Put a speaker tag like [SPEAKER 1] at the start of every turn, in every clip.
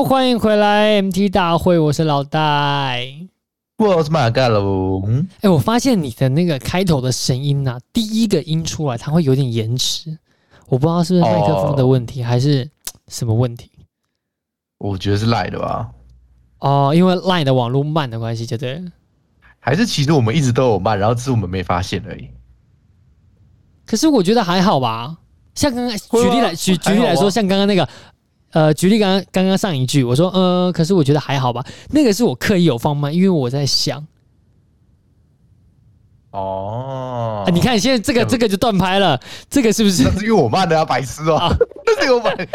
[SPEAKER 1] 好，欢迎回来 MT 大会，我是老戴，
[SPEAKER 2] 我是马盖龙。
[SPEAKER 1] 哎、欸，我发现你的那个开头的声音呐、啊，第一个音出来，它会有点延迟，我不知道是不是麦克风的问题，哦、还是什么问题。
[SPEAKER 2] 我觉得是赖的吧。
[SPEAKER 1] 哦，因为赖的网络慢的关系，就对。
[SPEAKER 2] 还是其实我们一直都有慢，然后只是我们没发现而已。
[SPEAKER 1] 可是我觉得还好吧。像刚刚举例来举举例来说，像刚刚那个，呃，举例刚刚刚刚上一句，我说，呃，可是我觉得还好吧。那个是我刻意有放慢，因为我在想。
[SPEAKER 2] 哦、
[SPEAKER 1] 啊，你看现在这个这个就断拍了，这个是不是？
[SPEAKER 2] 那是因为我慢的啊，白痴哦、喔。那是我慢。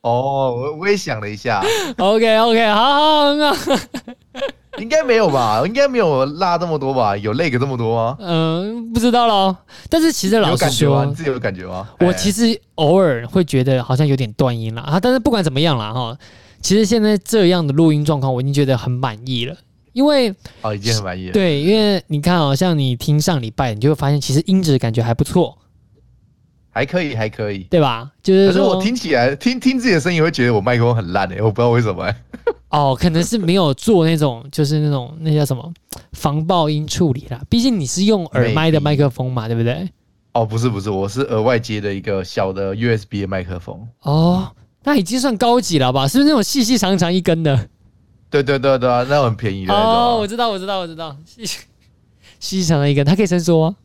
[SPEAKER 2] 哦，我我也想了一下。
[SPEAKER 1] OK OK，好好很好。
[SPEAKER 2] 应该没有吧？应该没有拉这么多吧？有累个这么多吗？
[SPEAKER 1] 嗯，不知道咯。但是其实老实说？
[SPEAKER 2] 你自己有感觉吗？
[SPEAKER 1] 我其实偶尔会觉得好像有点断音了啊。但是不管怎么样啦哈，其实现在这样的录音状况我已经觉得很满意了。因为
[SPEAKER 2] 哦，已经很满意了。
[SPEAKER 1] 对，因为你看哦，像你听上礼拜，你就会发现其实音质感觉还不错，
[SPEAKER 2] 还可以，还可以，
[SPEAKER 1] 对吧？就是
[SPEAKER 2] 可是我听起来听听自己的声音，会觉得我麦克风很烂诶，我不知道为什么、欸。
[SPEAKER 1] 哦，可能是没有做那种，就是那种那叫什么防爆音处理啦。毕竟你是用耳麦的麦克风嘛，对不对？
[SPEAKER 2] 哦，不是不是，我是额外接的一个小的 USB 的麦克风。
[SPEAKER 1] 哦，那已经算高级了吧？是不是那种细细长长一根的？
[SPEAKER 2] 对对对对啊，那很便宜的。
[SPEAKER 1] 哦，我知道我知道我知道，细细长长的一根，它可以伸缩吗？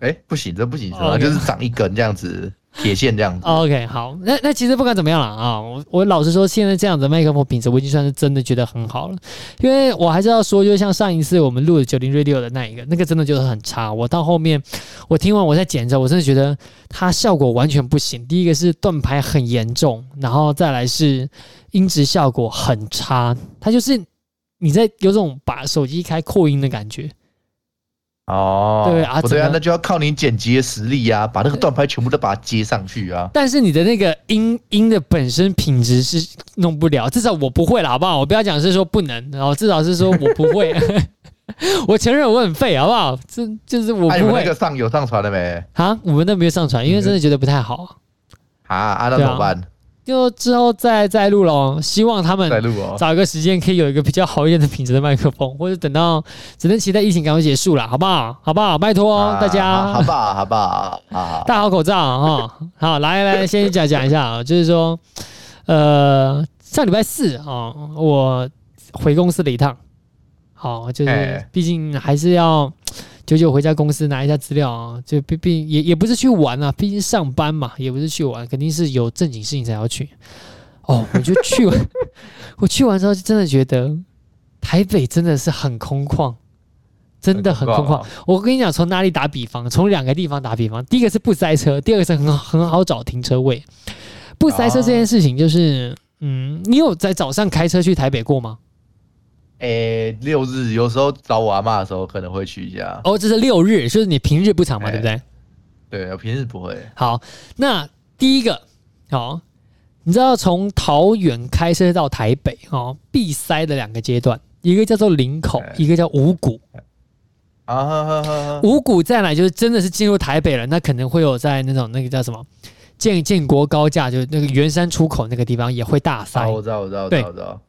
[SPEAKER 2] 哎，不行，这不行，是吧？就是长一根这样子。铁线这样子。OK，
[SPEAKER 1] 好，那那其实不管怎么样了啊，我我老实说，现在这样子麦克风品质，我已经算是真的觉得很好了。因为我还是要说，就像上一次我们录的九零 Radio 的那一个，那个真的就是很差。我到后面我听完我在剪着，我真的觉得它效果完全不行。第一个是断排很严重，然后再来是音质效果很差。它就是你在有种把手机开扩音的感觉。
[SPEAKER 2] 哦，对啊，不对啊，那就要靠你剪辑的实力呀、啊，把那个断拍全部都把它接上去啊。
[SPEAKER 1] 但是你的那个音音的本身品质是弄不了，至少我不会了，好不好？我不要讲是说不能，然后至少是说我不会。我承认我很废，好不好？这就是我不会。
[SPEAKER 2] 那个上有上传了没？
[SPEAKER 1] 啊，我们那没有上传，因为真的觉得不太好。
[SPEAKER 2] 啊啊，那怎么办？
[SPEAKER 1] 就之后再再录喽，希望他们找一个时间可以有一个比较好一点的品质的麦克风，或者等到只能期待疫情赶快结束了，好不好？好不好？拜托、啊、大家，
[SPEAKER 2] 好不好？好不好？好，
[SPEAKER 1] 戴好口罩哈。好，来来，先讲讲一下啊，就是说，呃，上礼拜四啊，我回公司了一趟，好，就是毕竟还是要。久久回家公司拿一下资料啊，就毕毕也也不是去玩啊，毕竟上班嘛，也不是去玩，肯定是有正经事情才要去。哦，我就去完，我去完之后就真的觉得台北真的是很空旷，真的很空旷。我跟你讲，从哪里打比方？从两个地方打比方，第一个是不塞车，第二个是很很好找停车位。不塞车这件事情，就是嗯，你有在早上开车去台北过吗？
[SPEAKER 2] 诶、欸，六日有时候找我阿妈的时候可能会去一下。
[SPEAKER 1] 哦，这是六日，就是你平日不常嘛，欸、对不对？
[SPEAKER 2] 对，我平日不会。
[SPEAKER 1] 好，那第一个，好，你知道从桃园开车到台北，哦，必塞的两个阶段，一个叫做林口，欸、一个叫五股。啊，五股再来就是真的是进入台北了，那可能会有在那种那个叫什么建建国高架，就是那个圆山出口那个地方也会大塞。
[SPEAKER 2] 啊、我知道，我知道，对我知道。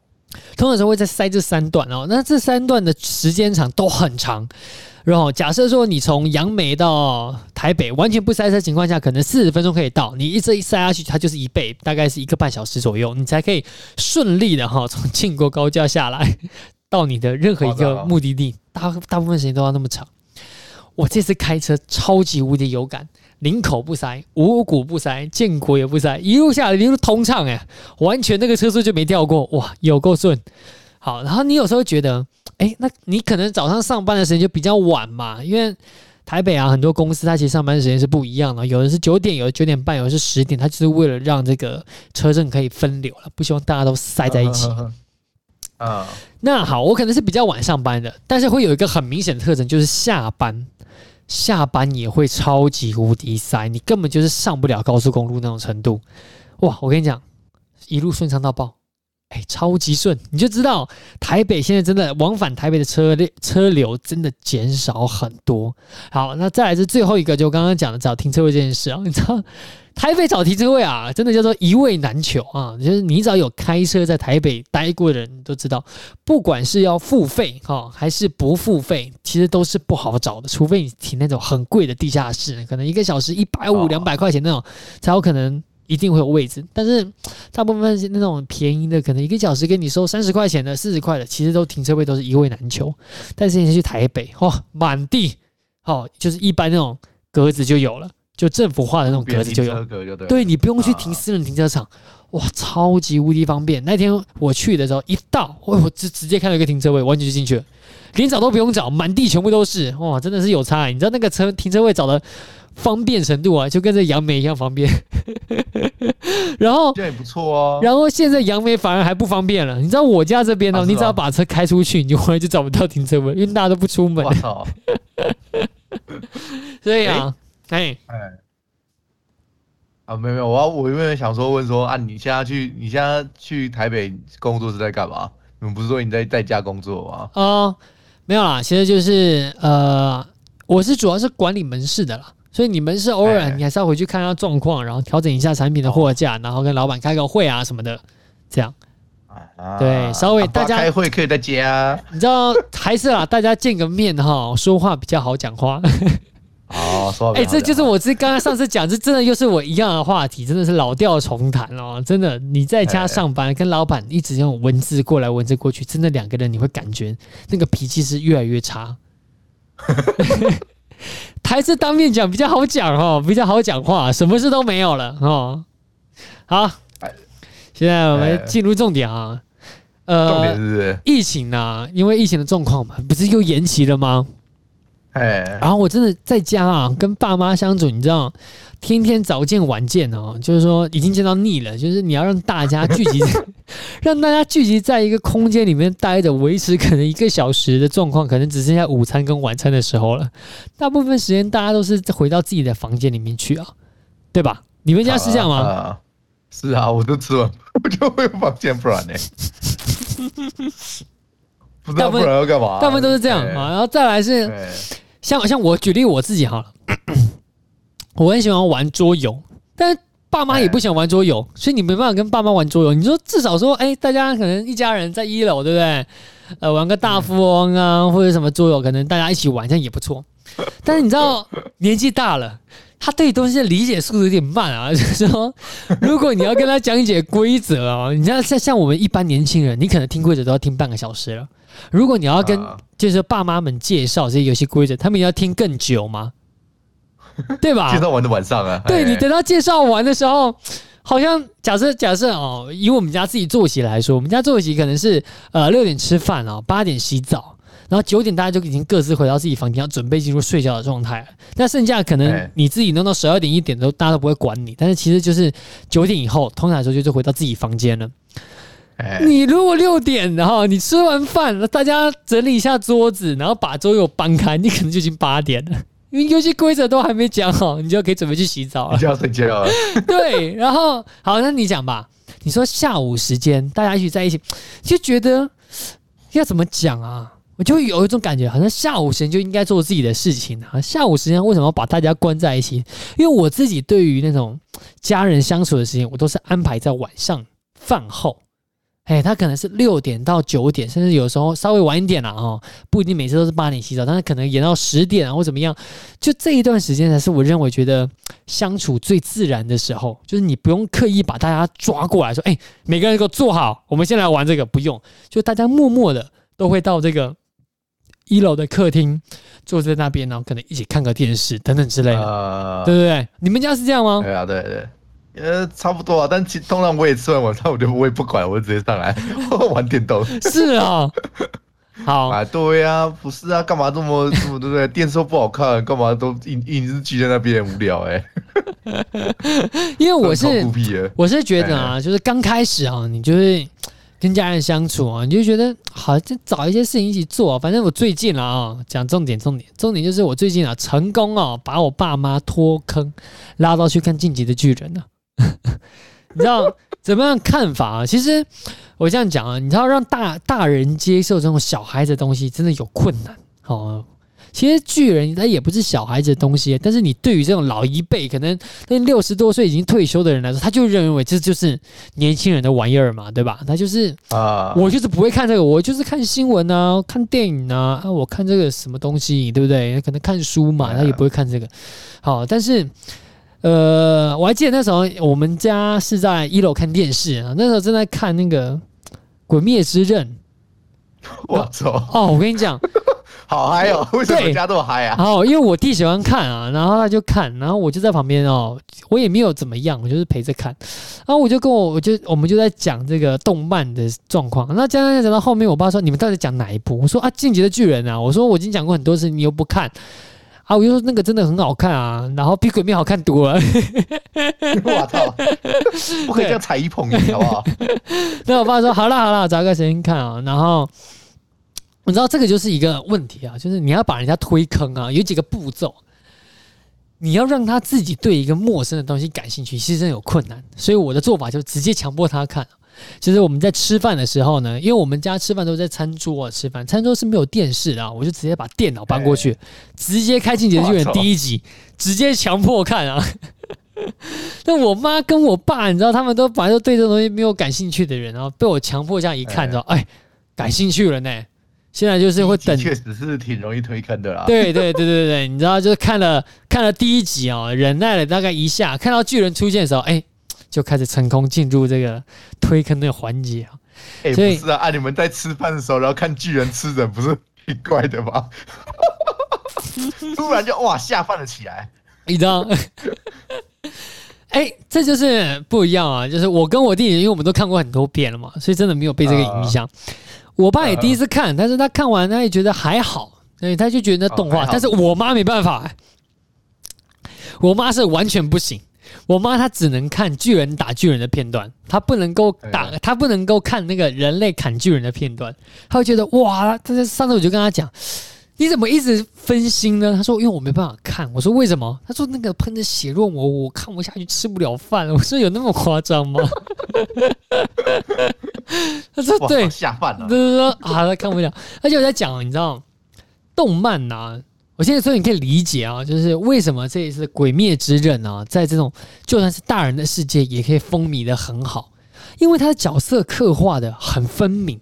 [SPEAKER 1] 通常是会在塞这三段哦，那这三段的时间长都很长。然后假设说你从杨梅到台北完全不塞车情况下，可能四十分钟可以到。你一这一塞下去，它就是一倍，大概是一个半小时左右，你才可以顺利的哈从庆国高架下来到你的任何一个目的地。大大部分时间都要那么长。我这次开车超级无敌有感。林口不塞，五股不塞，建国也不塞，一路下来一路通畅哎，完全那个车速就没掉过，哇，有够顺。好，然后你有时候觉得，哎，那你可能早上上班的时间就比较晚嘛，因为台北啊很多公司它其实上班时间是不一样的，有的是九点，有的九点半，有的是十点，它就是为了让这个车阵可以分流了，不希望大家都塞在一起。啊，那好，我可能是比较晚上班的，但是会有一个很明显的特征，就是下班。下班也会超级无敌塞，你根本就是上不了高速公路那种程度。哇，我跟你讲，一路顺畅到爆，哎，超级顺，你就知道台北现在真的往返台北的车流车流真的减少很多。好，那再来是最后一个，就刚刚讲的找停车位这件事啊，你知道 台北找停车位啊，真的叫做一位难求啊。就是你只要有开车在台北待过的人都知道，不管是要付费哈还是不付费，其实都是不好找的，除非你停那种很贵的地下室，可能一个小时一百五、两百块钱那种才有可能。一定会有位置，但是 大部分是那种便宜的，可能一个小时给你收三十块钱的、四十块的，其实都停车位都是一位难求。但是你去台北，哇，满地，哦，就是一般那种格子就有了，就政府画的那种格子就有，就对，对你不用去停私人停车场，哇，超级无敌方便。那天我去的时候，一到，我直直接看到一个停车位，完全就进去了，连找都不用找，满地全部都是，哇，真的是有差。你知道那个车停车位找的？方便程度啊，就跟这杨梅一样方便。然后
[SPEAKER 2] 这样也不错哦。
[SPEAKER 1] 然后现在杨梅反而还不方便了。你知道我家这边呢、哦，你只要把车开出去，你回来就找不到停车位，因为大家都不出门。我操！所以啊，哎哎，
[SPEAKER 2] 啊，没有没有，我要我原本想说问说啊，你现在去你现在去台北工作是在干嘛？你们不是说你在在家工作吗？
[SPEAKER 1] 哦，没有啦，其实就是呃，我是主要是管理门市的啦。所以你们是偶尔，你还是要回去看下状况，然后调整一下产品的货架，然后跟老板开个会啊什么的，这样。对，稍微大家
[SPEAKER 2] 开会可以在家，
[SPEAKER 1] 你知道还是啊，大家见个面哈，说话比较好讲话。
[SPEAKER 2] 哦，说话。哎，
[SPEAKER 1] 这就是我这刚刚上次讲，这真的又是我一样的话题，真的是老调重弹哦。真的，你在家上班跟老板一直用文字过来文字过去，真的两个人你会感觉那个脾气是越来越差。还是当面讲比较好讲哦，比较好讲话，什么事都没有了哦。好，现在我们进入重点啊。呃，
[SPEAKER 2] 重点是
[SPEAKER 1] 疫情啊，因为疫情的状况嘛，不是又延期了吗？
[SPEAKER 2] 哎，
[SPEAKER 1] 然后我真的在家啊，跟爸妈相处，你知道，天天早见晚见哦，就是说已经见到腻了。就是你要让大家聚集，让大家聚集在一个空间里面待着，维持可能一个小时的状况，可能只剩下午餐跟晚餐的时候了。大部分时间大家都是回到自己的房间里面去啊，对吧？你们家是这样吗？啊啊
[SPEAKER 2] 是啊，我都吃完，我就会有房间，不然呢？不知道不然要干嘛？
[SPEAKER 1] 大部分都是这样啊，然后再来是。像像我举例我自己好了，我很喜欢玩桌游，但是爸妈也不想玩桌游，所以你没办法跟爸妈玩桌游。你说至少说，哎，大家可能一家人在一楼，对不对？呃，玩个大富翁啊，或者什么桌游，可能大家一起玩，这样也不错。但是你知道，年纪大了，他对东西的理解速度有点慢啊。就是说，如果你要跟他讲解规则啊，你知道像像我们一般年轻人，你可能听规则都要听半个小时了。如果你要跟就是爸妈们介绍这些游戏规则，他们要听更久吗？对吧？
[SPEAKER 2] 介绍完的晚上啊，
[SPEAKER 1] 对，你等到介绍完的时候，好像假设假设哦，以我们家自己作息来说，我们家作息可能是呃六点吃饭哦，八点洗澡，然后九点大家就已经各自回到自己房间，要准备进入睡觉的状态。那剩下可能你自己弄到十二点一点都大家都不会管你，但是其实就是九点以后，通常来说就是回到自己房间了。你如果六点，然后你吃完饭，大家整理一下桌子，然后把桌游搬开，你可能就已经八点了，因为游戏规则都还没讲好，你就可以准备去洗澡了，
[SPEAKER 2] 就要睡觉了。
[SPEAKER 1] 对，然后好，那你讲吧。你说下午时间大家一起在一起，就觉得要怎么讲啊？我就会有一种感觉，好像下午时间就应该做自己的事情啊。下午时间为什么要把大家关在一起？因为我自己对于那种家人相处的时间，我都是安排在晚上饭后。哎，他可能是六点到九点，甚至有时候稍微晚一点了哦，不一定每次都是八点洗澡，但是可能延到十点啊或怎么样，就这一段时间才是我认为觉得相处最自然的时候，就是你不用刻意把大家抓过来说，哎，每个人给我坐好，我们先来玩这个，不用，就大家默默的都会到这个一楼的客厅坐在那边，然后可能一起看个电视等等之类的，呃、对不对？你们家是这样吗？
[SPEAKER 2] 对啊，对对。呃，差不多啊，但其通常我也吃完晚餐，我就我也不管，我就直接上来 玩电动。
[SPEAKER 1] 是啊，好
[SPEAKER 2] 啊，对呀、啊，不是啊，干嘛这么这么对不对？电视不好看，干嘛都一一直聚在那边无聊哎、
[SPEAKER 1] 欸。因为我是我是觉得啊，就是刚开始啊，你就是跟家人相处啊，你就觉得好，就找一些事情一起做。反正我最近了啊，讲重点重点重点就是我最近啊，成功啊，把我爸妈脱坑，拉到去看《晋级的巨人》了。你知道怎么样看法啊？其实我这样讲啊，你知道让大大人接受这种小孩子的东西，真的有困难哦。其实巨人他也不是小孩子的东西，但是你对于这种老一辈，可能那六十多岁已经退休的人来说，他就认为这就是年轻人的玩意儿嘛，对吧？他就是啊，我就是不会看这个，我就是看新闻啊，看电影啊，啊，我看这个什么东西，对不对？可能看书嘛，他也不会看这个。好，但是呃，我还记得那时候我们家是在一楼看电视啊，那时候正在看那个《鬼灭之刃》。
[SPEAKER 2] 我操！
[SPEAKER 1] 哦，我跟你讲。
[SPEAKER 2] 好嗨哦！为什么家这么嗨啊？
[SPEAKER 1] 哦，因为我弟喜欢看啊，然后他就看，然后我就在旁边哦，我也没有怎么样，我就是陪着看。然后我就跟我，我就我们就在讲这个动漫的状况。那讲讲讲到后面，我爸说：“你们到底讲哪一部？”我说：“啊，进击的巨人啊！”我说：“我已经讲过很多次，你又不看啊！”我就说：“那个真的很好看啊，然后比鬼灭好看多了。”
[SPEAKER 2] 我操！不可以这样踩一捧一，好不好？
[SPEAKER 1] 那我爸说：“好了好了，找个时间看啊。”然后。你知道这个就是一个问题啊，就是你要把人家推坑啊，有几个步骤，你要让他自己对一个陌生的东西感兴趣，其实真有困难。所以我的做法就直接强迫他看。就是我们在吃饭的时候呢，因为我们家吃饭都在餐桌啊吃饭，餐桌是没有电视的，我就直接把电脑搬过去，直接开《进击的巨人》第一集，直接强迫看啊。那我妈跟我爸，你知道，他们都本来都对这东西没有感兴趣的人，然后被我强迫这样一看，知道，哎，感兴趣了呢。现在就是会等，
[SPEAKER 2] 确实是挺容易推坑的啦。
[SPEAKER 1] 对对对对对，你知道，就是看了看了第一集哦，忍耐了大概一下，看到巨人出现的时候，哎，就开始成功进入这个推坑的环节啊。
[SPEAKER 2] 哎，不是啊，啊，你们在吃饭的时候，然后看巨人吃人，不是挺怪的吗？突然就哇下饭了起来，
[SPEAKER 1] 你知道？哎，这就是不一样啊！就是我跟我弟弟，因为我们都看过很多遍了嘛，所以真的没有被这个影响。呃我爸也第一次看，但是他看完他也觉得还好，所以他就觉得那动画。但是我妈没办法，我妈是完全不行。我妈她只能看巨人打巨人的片段，她不能够打，她不能够看那个人类砍巨人的片段。她会觉得哇，但是上次我就跟她讲。你怎么一直分心呢？她说：“因为我没办法看。”我说：“为什么？”她说：“那个喷着血肉膜，我看不下去，吃不了饭。”我说：“有那么夸张吗？”她说：“对，
[SPEAKER 2] 下饭了。”
[SPEAKER 1] 他说：“啊，他看不了。”而且我在讲，你知道，动漫呐、啊，我现在说你可以理解啊，就是为什么这一次《鬼灭之刃》啊，在这种就算是大人的世界也可以风靡的很好，因为他的角色刻画的很分明。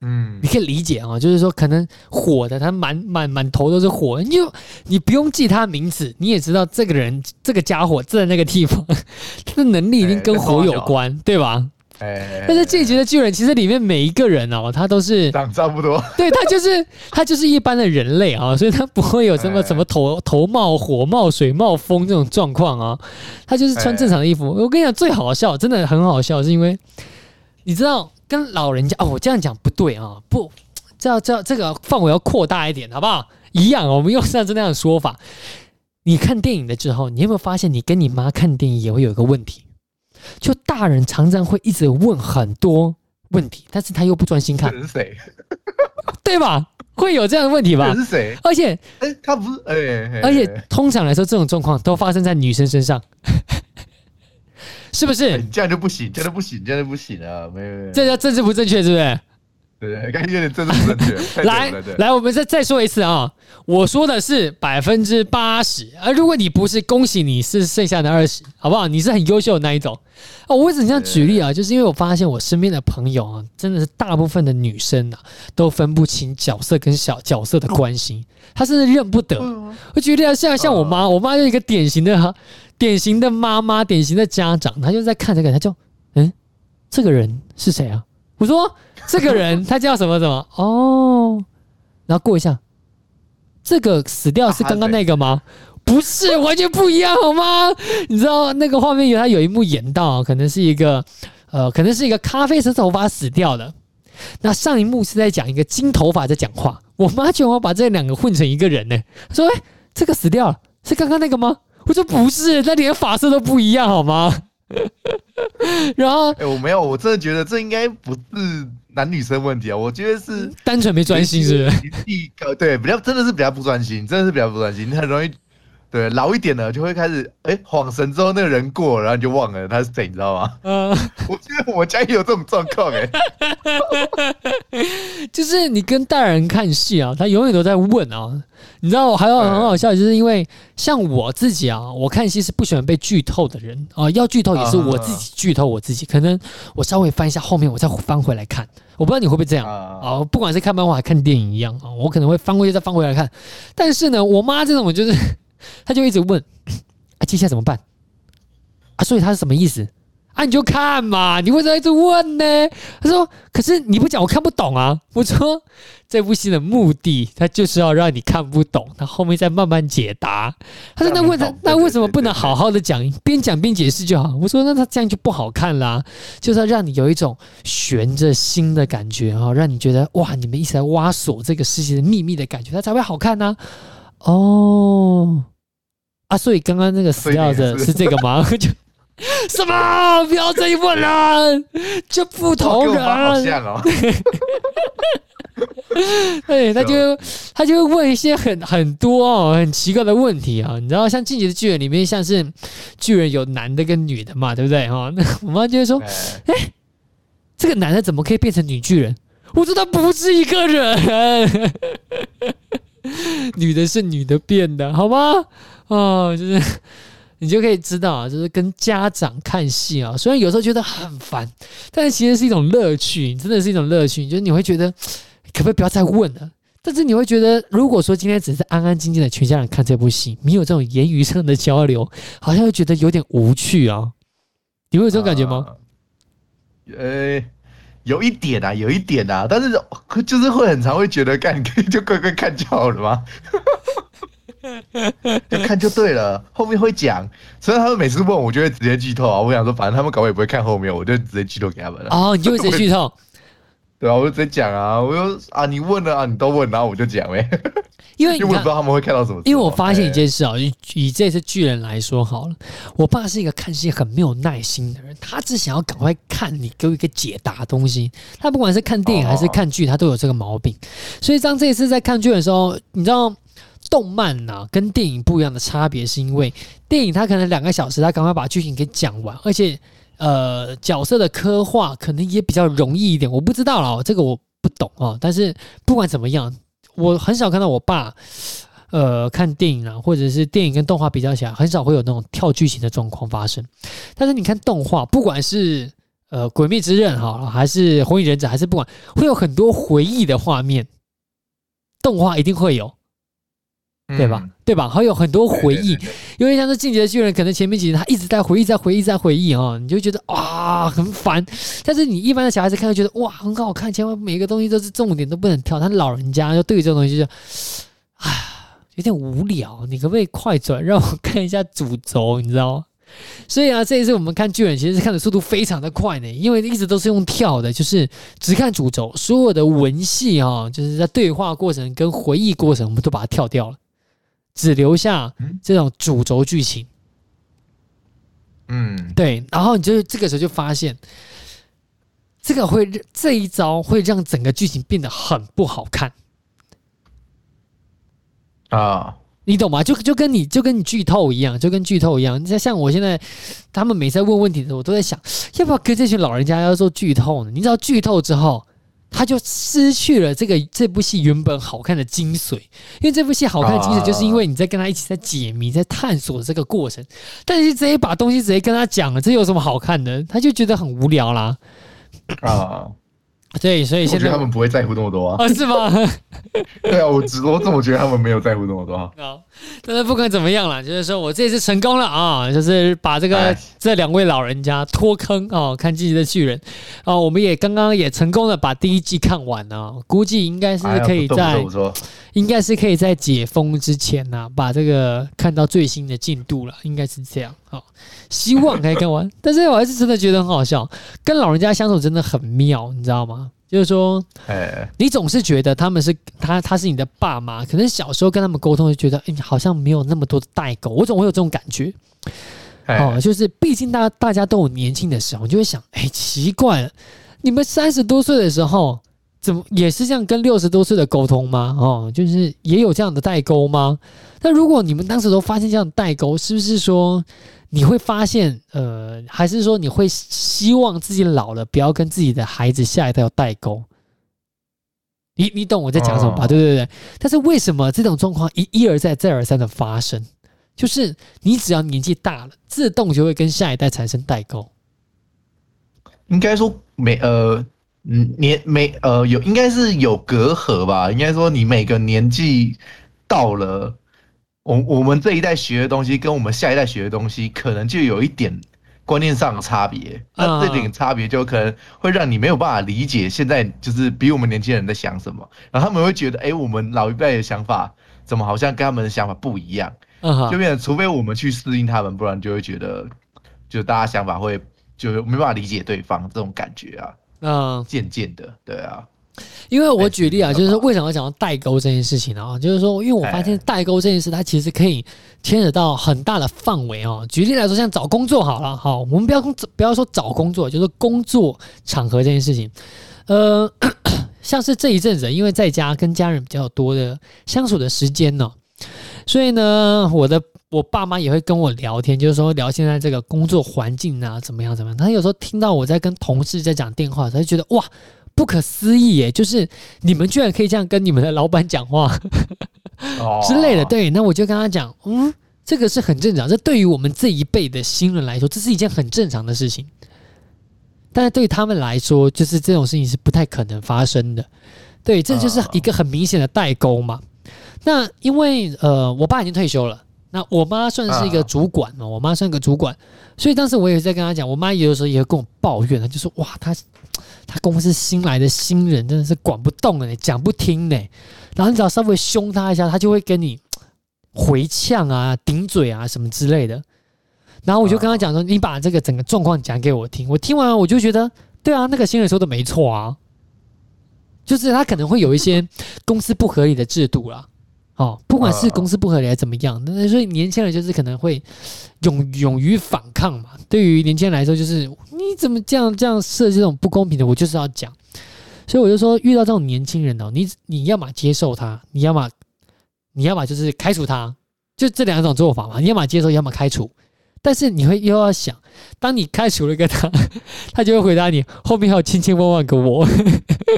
[SPEAKER 1] 嗯，你可以理解啊，就是说可能火的，他满满满头都是火，你就你不用记他名字，你也知道这个人这个家伙在那个地方，他的能力一定跟火有关，对吧？哎，但是这一集的巨人其实里面每一个人哦，他都是
[SPEAKER 2] 长差不多，
[SPEAKER 1] 对，他就是他就是一般的人类啊，所以他不会有什么什么头头冒火冒水冒风这种状况啊，他就是穿正常的衣服。我跟你讲，最好笑，真的很好笑，是因为你知道。跟老人家哦，我这样讲不对啊，不，这这这个范围要扩大一点，好不好？一样，我们用上次那样的说法。你看电影的之后，你有没有发现，你跟你妈看电影也会有一个问题？就大人常常会一直问很多问题，但是他又不专心看。
[SPEAKER 2] 这是谁？
[SPEAKER 1] 对吧？会有这样的问题吧？
[SPEAKER 2] 是谁？
[SPEAKER 1] 而且，
[SPEAKER 2] 哎，他不是，哎，
[SPEAKER 1] 而且通常来说，这种状况都发生在女生身上。是不是？
[SPEAKER 2] 欸、这样就不行，这样就不行，这样就不行啊！没有没有，
[SPEAKER 1] 这叫政治不正确，是不是？
[SPEAKER 2] 对对，感觉有点政治不正确。
[SPEAKER 1] 来来，我们再再说一次啊！我说的是百分之八十，而如果你不是，恭喜你是剩下的二十，好不好？你是很优秀的那一种。哦，我为什么这样举例啊？就是因为我发现我身边的朋友啊，真的是大部分的女生啊，都分不清角色跟小角色的关系，她甚至认不得。我举例啊，像像我妈，我妈就是一个典型的。典型的妈妈，典型的家长，她就在看这个，他就，嗯，这个人是谁啊？我说这个人他叫什么什么？哦，然后过一下，这个死掉是刚刚那个吗？不是，完全不一样，好吗？你知道那个画面有他有一幕演到，可能是一个，呃，可能是一个咖啡色头发死掉的。那上一幕是在讲一个金头发在讲话，我妈居然把这两个混成一个人呢？说，哎，这个死掉了，是刚刚那个吗？我说不是，那连发色都不一样，好吗？然后，哎、
[SPEAKER 2] 欸，我没有，我真的觉得这应该不是男女生问题啊，我觉得是
[SPEAKER 1] 单纯没专心，是不是？
[SPEAKER 2] 对，比较真的是比较不专心，真的是比较不专心，你很容易对，老一点的就会开始，哎，恍神之后那个人过了，然后你就忘了他是谁，你知道吗？嗯，我觉得我家也有这种状况，哎，
[SPEAKER 1] 就是你跟大人看戏啊，他永远都在问啊，你知道，还有很好笑，就是因为像我自己啊，我看戏是不喜欢被剧透的人啊，要剧透也是我自己剧透我自己，可能我稍微翻一下后面，我再翻回来看，我不知道你会不会这样啊，不管是看漫画还是看电影一样啊，我可能会翻过去再翻回来看，但是呢，我妈这种就是。他就一直问：“啊，接下来怎么办？啊，所以他是什么意思？啊，你就看嘛，你为什么一直问呢？”他说：“可是你不讲，我看不懂啊。”我说：“这部戏的目的，他就是要让你看不懂，他后面再慢慢解答。”他说：“那为什那为什么不能好好的讲，边讲边解释就好？”我说：“那他这样就不好看啦，就是要让你有一种悬着心的感觉啊，让你觉得哇，你们一直在挖索这个世界的秘密的感觉，它才会好看呢。”哦。啊，所以刚刚那个死掉的是这个吗？就什么？不要再问了，就不同人。好像哦。对，他就他就会问一些很很多哦很奇怪的问题啊，你知道，像《进击的巨人》里面，像是巨人有男的跟女的嘛，对不对？哈，那我妈就会说，哎，这个男的怎么可以变成女巨人？我说他不是一个人，女的是女的变的，好吗？哦，就是你就可以知道啊，就是跟家长看戏啊，虽然有时候觉得很烦，但是其实是一种乐趣，真的是一种乐趣。就是你会觉得可不可以不要再问了？但是你会觉得，如果说今天只是安安静静的全家人看这部戏，没有这种言语上的交流，好像会觉得有点无趣啊。你会有这种感觉吗？
[SPEAKER 2] 呃，有一点啊，有一点啊，但是就是会很常会觉得，干可以就乖乖看就好了吗？就看就对了，后面会讲。所以他们每次问我，就会直接剧透啊。我想说，反正他们搞也不会看后面，我就直接剧透给他们了。
[SPEAKER 1] 哦，你就会直接剧透？
[SPEAKER 2] 对啊，我就直接讲啊。我就啊，你问了啊，你都问，然后我就讲呗。因为 因为我不知道他们会看到什么。
[SPEAKER 1] 因为我发现一件事啊，以以这次巨人来说好了，我爸是一个看戏很没有耐心的人，他只想要赶快看你给我一个解答东西。他不管是看电影还是看剧，他都有这个毛病。所以当这一次在看剧的时候，你知道。动漫呐、跟电影不一样的差别，是因为电影它可能两个小时，它赶快把剧情给讲完，而且呃角色的刻画可能也比较容易一点。我不知道啦，这个我不懂啊。但是不管怎么样，我很少看到我爸呃看电影啊，或者是电影跟动画比较起来，很少会有那种跳剧情的状况发生。但是你看动画，不管是呃《鬼灭之刃》哈，还是《火影忍者》，还是不管，会有很多回忆的画面，动画一定会有。对吧？对吧？还有很多回忆，因为像是《进击的巨人》，可能前面几集他一直在回忆，在回忆，在回忆啊，你就觉得哇很烦。但是你一般的小孩子看，就觉得哇很好看，千万每个东西都是重点，都不能跳。他老人家就对于这种东西就，唉，有点无聊。你可不可以快转，让我看一下主轴？你知道吗？所以啊，这一次我们看巨人，其实是看的速度非常的快呢，因为一直都是用跳的，就是只看主轴，所有的文戏啊，就是在对话过程跟回忆过程，我们都把它跳掉了。只留下这种主轴剧情，
[SPEAKER 2] 嗯，
[SPEAKER 1] 对，然后你就这个时候就发现，这个会这一招会让整个剧情变得很不好看
[SPEAKER 2] 啊，
[SPEAKER 1] 你懂吗？就就跟你就跟你剧透一样，就跟剧透一样。你像像我现在，他们每次在问问题的时候，我都在想，要不要跟这群老人家要做剧透呢？你知道剧透之后。他就失去了这个这部戏原本好看的精髓，因为这部戏好看的精髓就是因为你在跟他一起在解谜、在探索的这个过程。但是直接把东西直接跟他讲了，这有什么好看的？他就觉得很无聊啦。
[SPEAKER 2] 啊。
[SPEAKER 1] 对，所以现在
[SPEAKER 2] 他们不会在乎那么多啊？
[SPEAKER 1] 哦，是吗？
[SPEAKER 2] 对啊，我只我怎么觉得他们没有在乎那么多啊？
[SPEAKER 1] 好，但是不管怎么样啦，就是说我这次成功了啊，就是把这个这两位老人家脱坑啊，看《进击的巨人》啊，我们也刚刚也成功的把第一季看完了，估计应该是可以在，应该是可以在解封之前呐，把这个看到最新的进度了，应该是这样。啊，希望可以看完，但是我还是真的觉得很好笑，跟老人家相处真的很妙，你知道吗？就是说，哎你总是觉得他们是他，他是你的爸妈，可能小时候跟他们沟通就觉得，哎，好像没有那么多的代沟，我总会有这种感觉。哦，就是毕竟大大家都有年轻的时候，你就会想，哎，奇怪了，你们三十多岁的时候，怎么也是这样跟六十多岁的沟通吗？哦，就是也有这样的代沟吗？那如果你们当时都发现这样的代沟，是不是说你会发现，呃，还是说你会希望自己老了不要跟自己的孩子下一代有代沟？你你懂我在讲什么吧？哦、对对对。但是为什么这种状况一一而再再而三的发生？就是你只要年纪大了，自动就会跟下一代产生代沟。
[SPEAKER 2] 应该说每呃嗯年每呃有应该是有隔阂吧？应该说你每个年纪到了，我我们这一代学的东西跟我们下一代学的东西，可能就有一点。观念上的差别，那这点差别就可能会让你没有办法理解现在就是比我们年轻人在想什么，然后他们会觉得，哎，我们老一辈的想法怎么好像跟他们的想法不一样，就变成除非我们去适应他们，不然就会觉得，就大家想法会就没办法理解对方这种感觉啊，嗯，渐渐的，对啊。
[SPEAKER 1] 因为我举例啊，就是为什么要讲到代沟这件事情呢？啊，就是说，因为我发现代沟这件事，它其实可以牵扯到很大的范围哦。举例来说，像找工作好了，好，我们不要工不要说找工作，就是工作场合这件事情。呃，像是这一阵子，因为在家跟家人比较多的相处的时间呢，所以呢，我的我爸妈也会跟我聊天，就是说聊现在这个工作环境啊，怎么样怎么样。他有时候听到我在跟同事在讲电话，他就觉得哇。不可思议耶！就是你们居然可以这样跟你们的老板讲话之类的。对，那我就跟他讲，嗯，这个是很正常。这对于我们这一辈的新人来说，这是一件很正常的事情。但是对他们来说，就是这种事情是不太可能发生的。对，这就是一个很明显的代沟嘛。那因为呃，我爸已经退休了，那我妈算是一个主管嘛，我妈算个主管，所以当时我也在跟她讲，我妈有的时候也会跟我抱怨，她就说哇，她。她公司新来的新人真的是管不动了，讲不听呢。然后你只要稍微凶她一下，她就会跟你回呛啊、顶嘴啊什么之类的。然后我就跟她讲说：“你把这个整个状况讲给我听。”我听完我就觉得，对啊，那个新人说的没错啊，就是他可能会有一些公司不合理的制度啦。哦，不管是公司不合理还是怎么样，那所以年轻人就是可能会勇勇于反抗嘛。对于年轻人来说，就是你怎么这样这样设计这种不公平的，我就是要讲。所以我就说，遇到这种年轻人哦，你你要么接受他，你要么你要么就是开除他，就这两种做法嘛。你要么接受，要么开除。但是你会又要想，当你开除了一个他，他就会回答你，后面还有千千万万个我，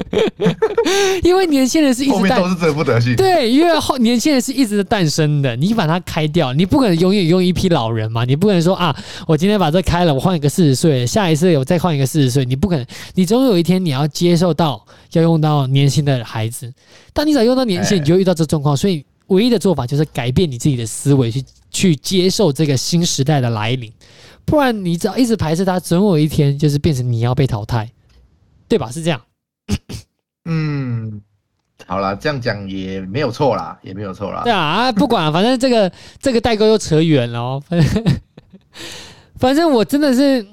[SPEAKER 1] 因为年轻人是一直后
[SPEAKER 2] 面都是这副德行。
[SPEAKER 1] 对，因为后年轻人是一直诞生的，你把它开掉，你不可能永远用一批老人嘛，你不可能说啊，我今天把这开了，我换一个四十岁，下一次我再换一个四十岁，你不可能，你总有一天你要接受到要用到年轻的孩子，当你只要用到年轻，你就遇到这状况，所以。唯一的做法就是改变你自己的思维，去去接受这个新时代的来临，不然你只要一直排斥它，总有一天就是变成你要被淘汰，对吧？是这样。
[SPEAKER 2] 嗯，好了，这样讲也没有错啦，也没有错啦。
[SPEAKER 1] 对啊，不管，反正这个这个代沟又扯远了哦。反正反正我真的是。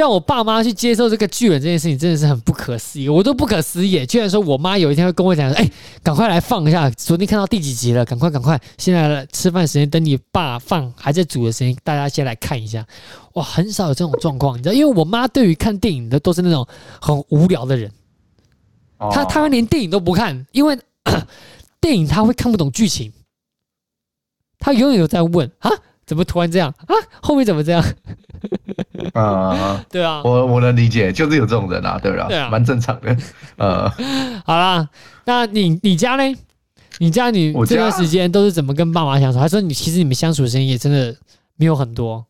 [SPEAKER 1] 让我爸妈去接受这个巨人这件事情，真的是很不可思议，我都不可思议。居然说我妈有一天会跟我讲说：“哎，赶快来放一下，昨天看到第几集了？赶快赶快，现在吃饭时间，等你爸放还在煮的时间，大家先来看一下。”哇，很少有这种状况，你知道，因为我妈对于看电影的都是那种很无聊的人，她她连电影都不看，因为电影她会看不懂剧情，她永远有在问啊。怎么突然这样啊？后面怎么这样？
[SPEAKER 2] 啊，
[SPEAKER 1] 对啊，
[SPEAKER 2] 我我能理解，就是有这种人啊，对吧？对啊，蛮正常的。呃，
[SPEAKER 1] 好啦，那你你家呢？你家你这段时间都是怎么跟爸妈相处？还说你其实你们相处的时间也真的没有很多？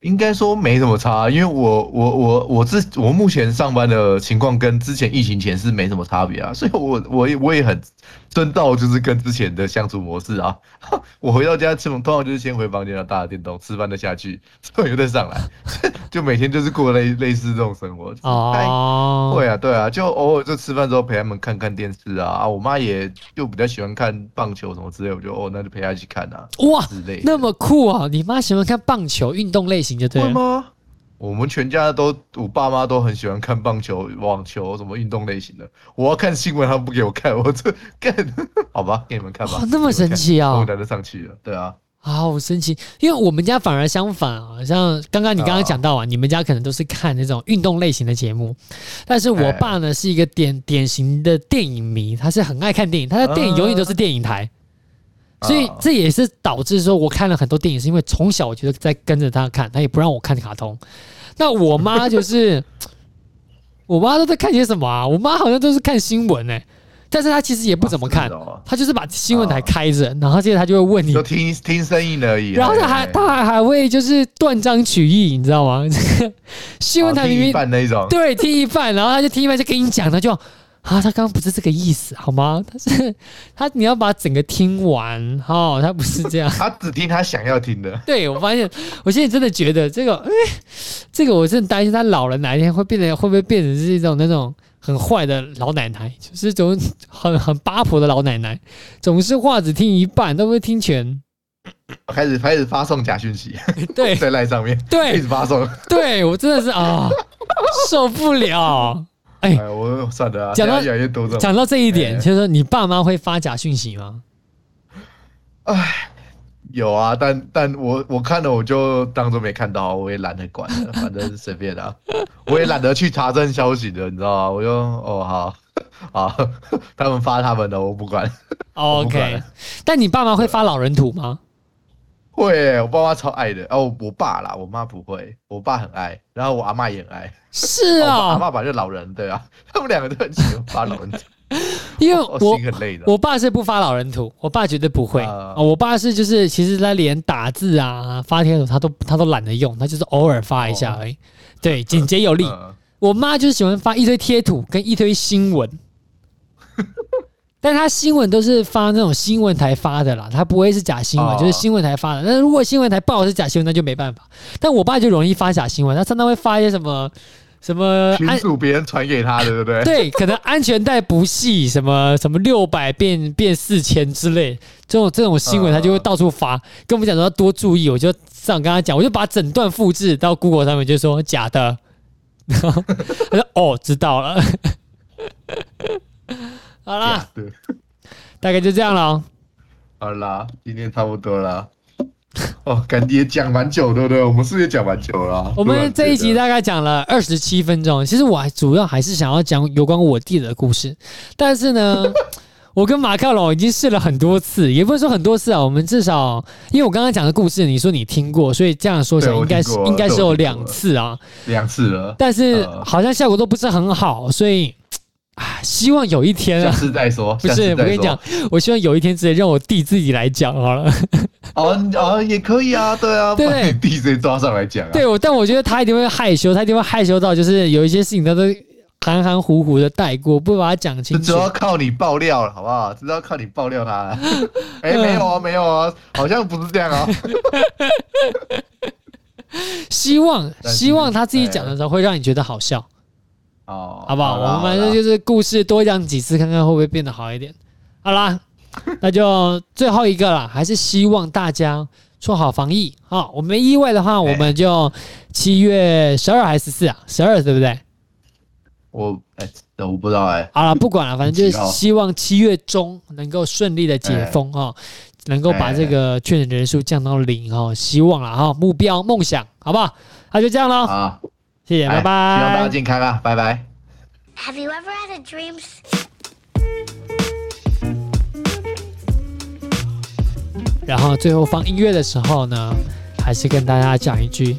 [SPEAKER 2] 应该说没什么差，因为我我我我之我目前上班的情况跟之前疫情前是没什么差别啊，所以我我也我也很。顺道就是跟之前的相处模式啊，我回到家吃，通常就是先回房间要打电动，吃饭再下去，之 后又再上来，就每天就是过类类似这种生活。哦，对啊，对啊，就偶尔就吃饭之后陪他们看看电视啊。啊，我妈也就比较喜欢看棒球什么之类，我就哦，那就陪她一起看啊。哇，之类
[SPEAKER 1] 那么酷啊！你妈喜欢看棒球运动类型就对了吗？
[SPEAKER 2] 我们全家都，我爸妈都很喜欢看棒球、网球什么运动类型的。我要看新闻，他们不给我看，我这干 好吧，给你们看吧。
[SPEAKER 1] 哦，那么神奇啊！
[SPEAKER 2] 我带着上去了，对啊。
[SPEAKER 1] 好神奇，因为我们家反而相反啊，像刚刚你刚刚讲到啊，你们家可能都是看那种运动类型的节目，但是我爸呢是一个典典型的电影迷，他是很爱看电影，他的电影永远都是电影台，所以这也是导致说我看了很多电影，是因为从小我觉得在跟着他看，他也不让我看卡通。那我妈就是，我妈都在看些什么啊？我妈好像都是看新闻哎。但是他其实也不怎么看，他就是把新闻台开着，然后接着他就会问你，
[SPEAKER 2] 就听听声音而已。
[SPEAKER 1] 然后他还他还还会就是断章取义，你知道吗？这 个新闻台明明对听一半，然后他就听一半就跟你讲，他就啊，他刚刚不是这个意思，好吗？他是他你要把整个听完哦，他不是这样，
[SPEAKER 2] 他只听他想要听的。
[SPEAKER 1] 对，我发现，我现在真的觉得这个，哎，这个我真的担心他老了哪一天会变得会不会变成是一种那种。很坏的老奶奶，就是总很很八婆的老奶奶，总是话只听一半，都不会听全。
[SPEAKER 2] 开始开始发送假讯息，
[SPEAKER 1] 对，
[SPEAKER 2] 在赖上面，
[SPEAKER 1] 对，
[SPEAKER 2] 一直发送，
[SPEAKER 1] 对我真的是啊，受不了。哎，
[SPEAKER 2] 哎，我算了，
[SPEAKER 1] 讲到
[SPEAKER 2] 越来越多，
[SPEAKER 1] 讲到这一点，就是说你爸妈会发假讯息吗？
[SPEAKER 2] 哎。有啊，但但我我看了，我就当做没看到，我也懒得管了，反正随便啊，我也懒得去查证消息的，你知道吗？我就哦好，好，他们发他们的，我不管。
[SPEAKER 1] OK，但你爸妈会发老人图吗？
[SPEAKER 2] 会，我爸妈超爱的哦，我爸啦，我妈不会，我爸很爱，然后我阿妈也很爱。
[SPEAKER 1] 是啊，
[SPEAKER 2] 阿妈吧就老人，对啊，他们两个都很喜欢发老人图。
[SPEAKER 1] 因为我我爸是不发老人图，我爸绝对不会啊。我爸是就是，其实他连打字啊、发贴图他都他都懒得用，他就是偶尔发一下而已。对，简洁有力。我妈就是喜欢发一堆贴图跟一堆新闻，但他新闻都是发那种新闻台发的啦，他不会是假新闻，就是新闻台发的。那如果新闻台报的是假新闻，那就没办法。但我爸就容易发假新闻，他常常会发一些什么。什么
[SPEAKER 2] 群主别人传给他的，对不对？
[SPEAKER 1] 对，可能安全带不系，什么什么六百变变四千之类，这种这种新闻他就会到处发，跟我们讲说要多注意。我就这样跟他讲，我就把整段复制到 Google 上面，就说假的。然后他说：“哦，知道了。”好啦，大概就这样了。
[SPEAKER 2] 好啦，今天差不多了。哦，感觉讲蛮久，对不对？我们是不是讲蛮久了？
[SPEAKER 1] 我们这一集大概讲了二十七分钟。其实我还主要还是想要讲有关我弟的故事，但是呢，我跟马克龙已经试了很多次，也不是说很多次啊。我们至少，因为我刚刚讲的故事，你说你听过，所以这样说起来应该是应该是有两次啊，
[SPEAKER 2] 两次了。
[SPEAKER 1] 但是好像效果都不是很好，所以。啊，希望有一天啊，
[SPEAKER 2] 下次再说。
[SPEAKER 1] 不是，我跟你讲，我希望有一天直接让我弟自己来讲好了。
[SPEAKER 2] 哦哦，也可以啊，对啊，对，把你弟直接抓上来讲啊。
[SPEAKER 1] 对，我但我觉得他一定会害羞，他一定会害羞到就是有一些事情他都含含糊糊的带过，不把它讲清楚。
[SPEAKER 2] 主要靠你爆料了，好不好？主要靠你爆料他。哎，没有啊，没有啊，好像不是这样啊。
[SPEAKER 1] 希望希望他自己讲的时候会让你觉得好笑。哦，好不好？好我们反正就是故事多讲几次，看看会不会变得好一点。好啦，那就最后一个了，还是希望大家做好防疫。好，我没意外的话，我们就七月十二还是十四啊？十二对不对？
[SPEAKER 2] 我哎，我不知道哎。
[SPEAKER 1] 好了，不管了，反正就是希望七月中能够顺利的解封哈，能够把这个确诊人数降到零哈，希望了哈，目标梦想，好不好？那就这样喽。谢谢，拜拜。
[SPEAKER 2] 希望大家健康啊，拜拜。
[SPEAKER 3] Have you ever had a dream?
[SPEAKER 1] 然后最后放音乐的时候呢，还是跟大家讲一句。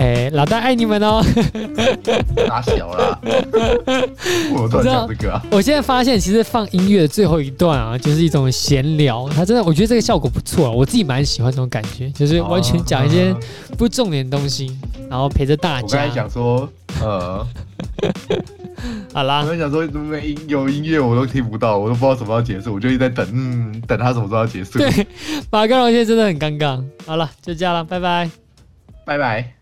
[SPEAKER 1] 哎，老大爱你们哦！
[SPEAKER 2] 打小了，我都讲这个啊。
[SPEAKER 1] 我现在发现，其实放音乐的最后一段啊，就是一种闲聊。他真的，我觉得这个效果不错，我自己蛮喜欢这种感觉，就是完全讲一些不重点的东西，然后陪着大家。
[SPEAKER 2] 我刚才想说，呃，
[SPEAKER 1] 好啦，
[SPEAKER 2] 我刚才想说，没音有音乐我都听不到，我都不知道什么要结束，我就一直在等，嗯，等他什么时候要结束。
[SPEAKER 1] 对，马克龙现在真的很尴尬。好了，就这样了，拜拜，
[SPEAKER 2] 拜拜。